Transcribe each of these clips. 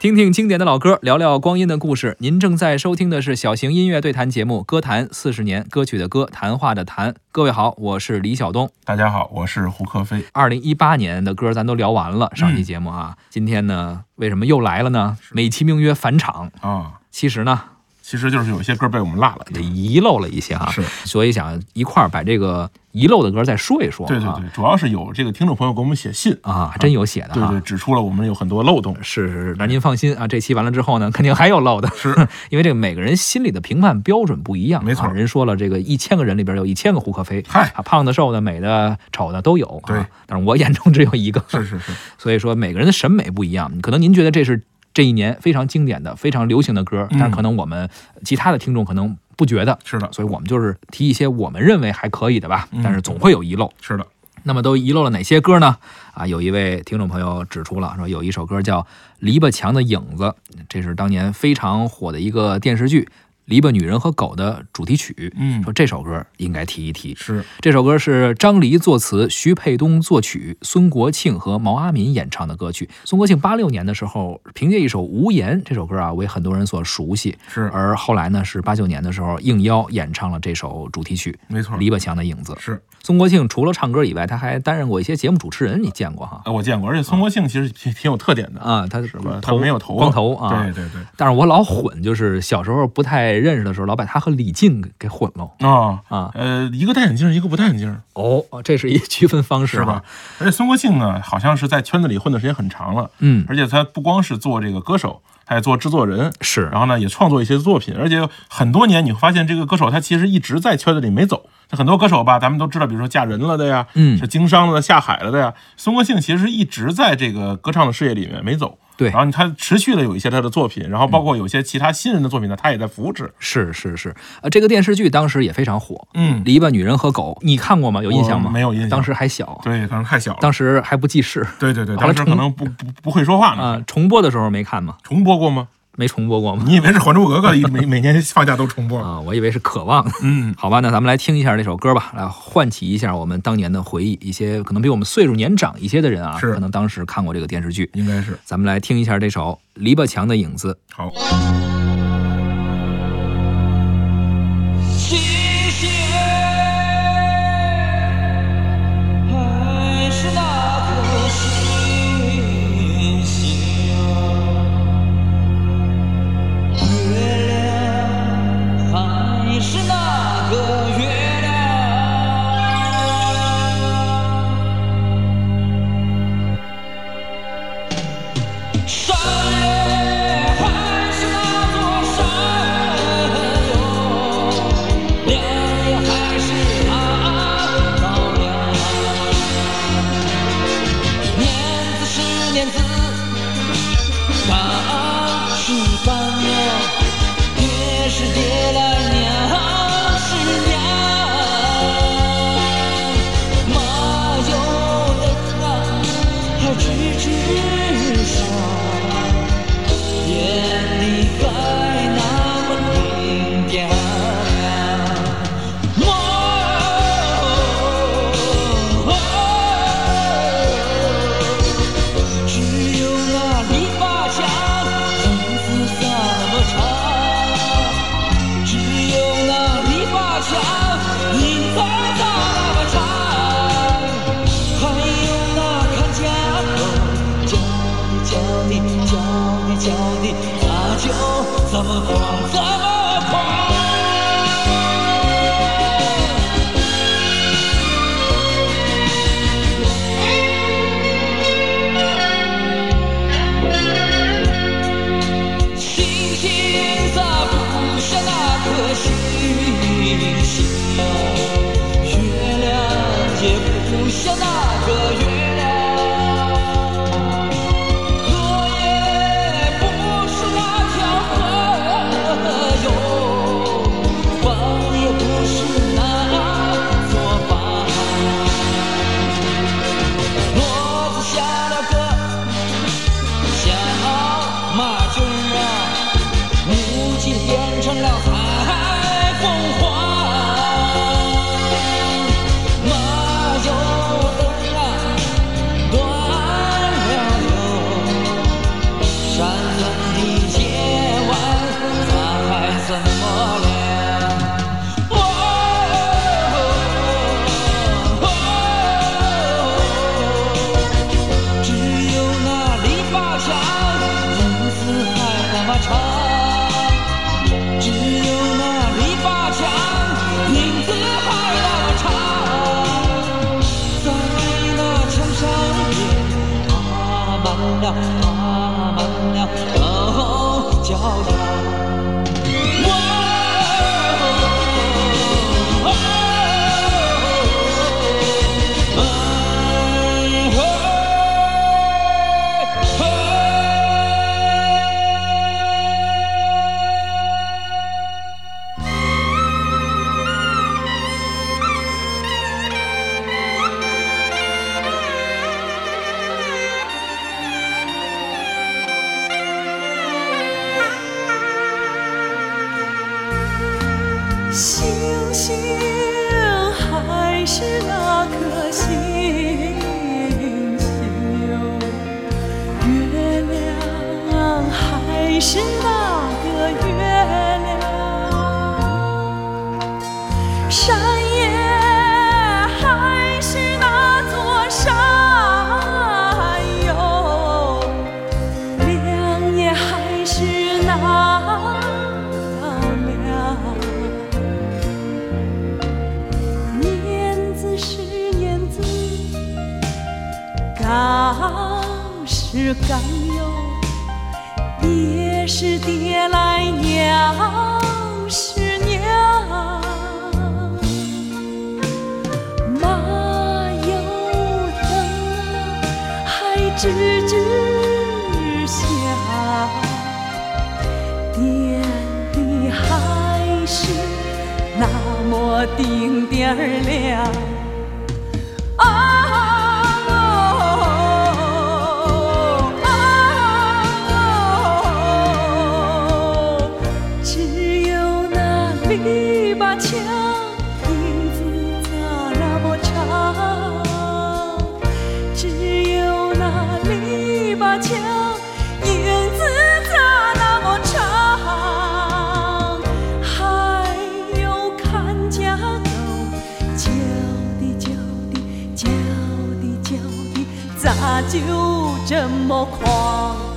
听听经典的老歌，聊聊光阴的故事。您正在收听的是小型音乐对谈节目《歌坛四十年》，歌曲的歌，谈话的谈。各位好，我是李晓东。大家好，我是胡克飞。二零一八年的歌咱都聊完了，上期节目啊，今天呢，为什么又来了呢？美其名曰返场啊，其实呢。其实就是有些歌被我们落了，遗漏了一些哈，是，所以想一块儿把这个遗漏的歌再说一说。对对对，主要是有这个听众朋友给我们写信啊，真有写的，对对，指出了我们有很多漏洞。是是是，那您放心啊，这期完了之后呢，肯定还有漏的，是 因为这个每个人心里的评判标准不一样。没错，人说了，这个一千个人里边有一千个胡可飞，嗨，胖的、瘦的、美的、丑的都有。对，但是我眼中只有一个。是是是，所以说每个人的审美不一样，可能您觉得这是。这一年非常经典的、非常流行的歌，但是可能我们其他的听众可能不觉得，是的，所以我们就是提一些我们认为还可以的吧，但是总会有遗漏，是的。那么都遗漏了哪些歌呢？啊，有一位听众朋友指出了，说有一首歌叫《篱笆墙的影子》，这是当年非常火的一个电视剧。《篱笆女人和狗》的主题曲，嗯，说这首歌应该提一提。是这首歌是张黎作词，徐沛东作曲，孙国庆和毛阿敏演唱的歌曲。孙国庆八六年的时候，凭借一首《无言》这首歌啊，为很多人所熟悉。是，而后来呢，是八九年的时候应邀演唱了这首主题曲。没错，《篱笆墙的影子》是孙国庆除了唱歌以外，他还担任过一些节目主持人，你见过哈？我见过，而且孙国庆其实挺挺有特点的啊，他是他没有头光头啊，对对对。但是我老混，就是小时候不太认识的时候，老把他。和李静给混了啊啊，呃，一个戴眼镜，一个不戴眼镜。哦，这是一区分方式，是吧？而且孙国庆呢，好像是在圈子里混的时间很长了，嗯，而且他不光是做这个歌手，他也做制作人，是，然后呢，也创作一些作品，而且很多年，你会发现这个歌手他其实一直在圈子里没走。很多歌手吧，咱们都知道，比如说嫁人了的呀，嗯，是经商了、下海了的呀。孙国庆其实一直在这个歌唱的事业里面没走。对，然后他持续的有一些他的作品，然后包括有些其他新人的作品呢，他也在扶持。是是是，呃，这个电视剧当时也非常火，嗯，篱笆女人和狗，你看过吗？有印象吗？没有印象，当时还小，对，可能太小，当时还不记事。对对对，当时可能不不不会说话呢。啊，重播的时候没看吗？重播过吗？没重播过吗？你以为是《还珠格格》每每年放假都重播啊？我以为是《渴望》。嗯，好吧，那咱们来听一下这首歌吧，来唤起一下我们当年的回忆。一些可能比我们岁数年长一些的人啊，是可能当时看过这个电视剧，应该是。咱们来听一下这首《篱笆墙的影子》。好。到了。should 我顶点儿凉，啊，只有那篱笆墙影子咋那么长？只有那篱笆墙。就这么狂。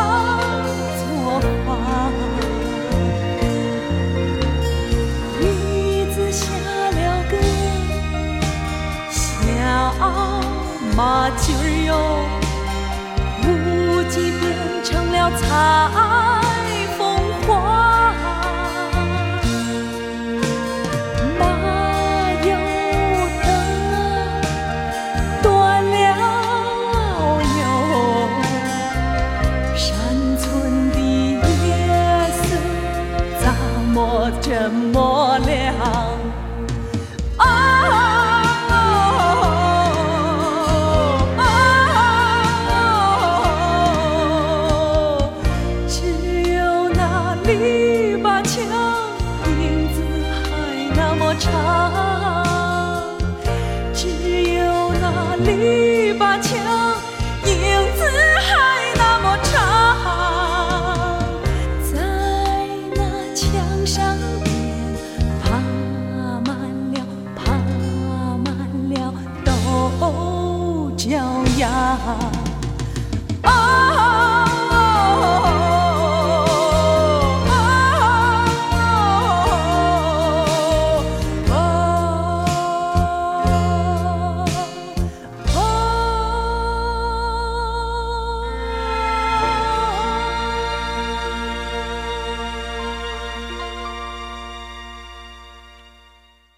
当作画子下了个小马驹哟如今变成了草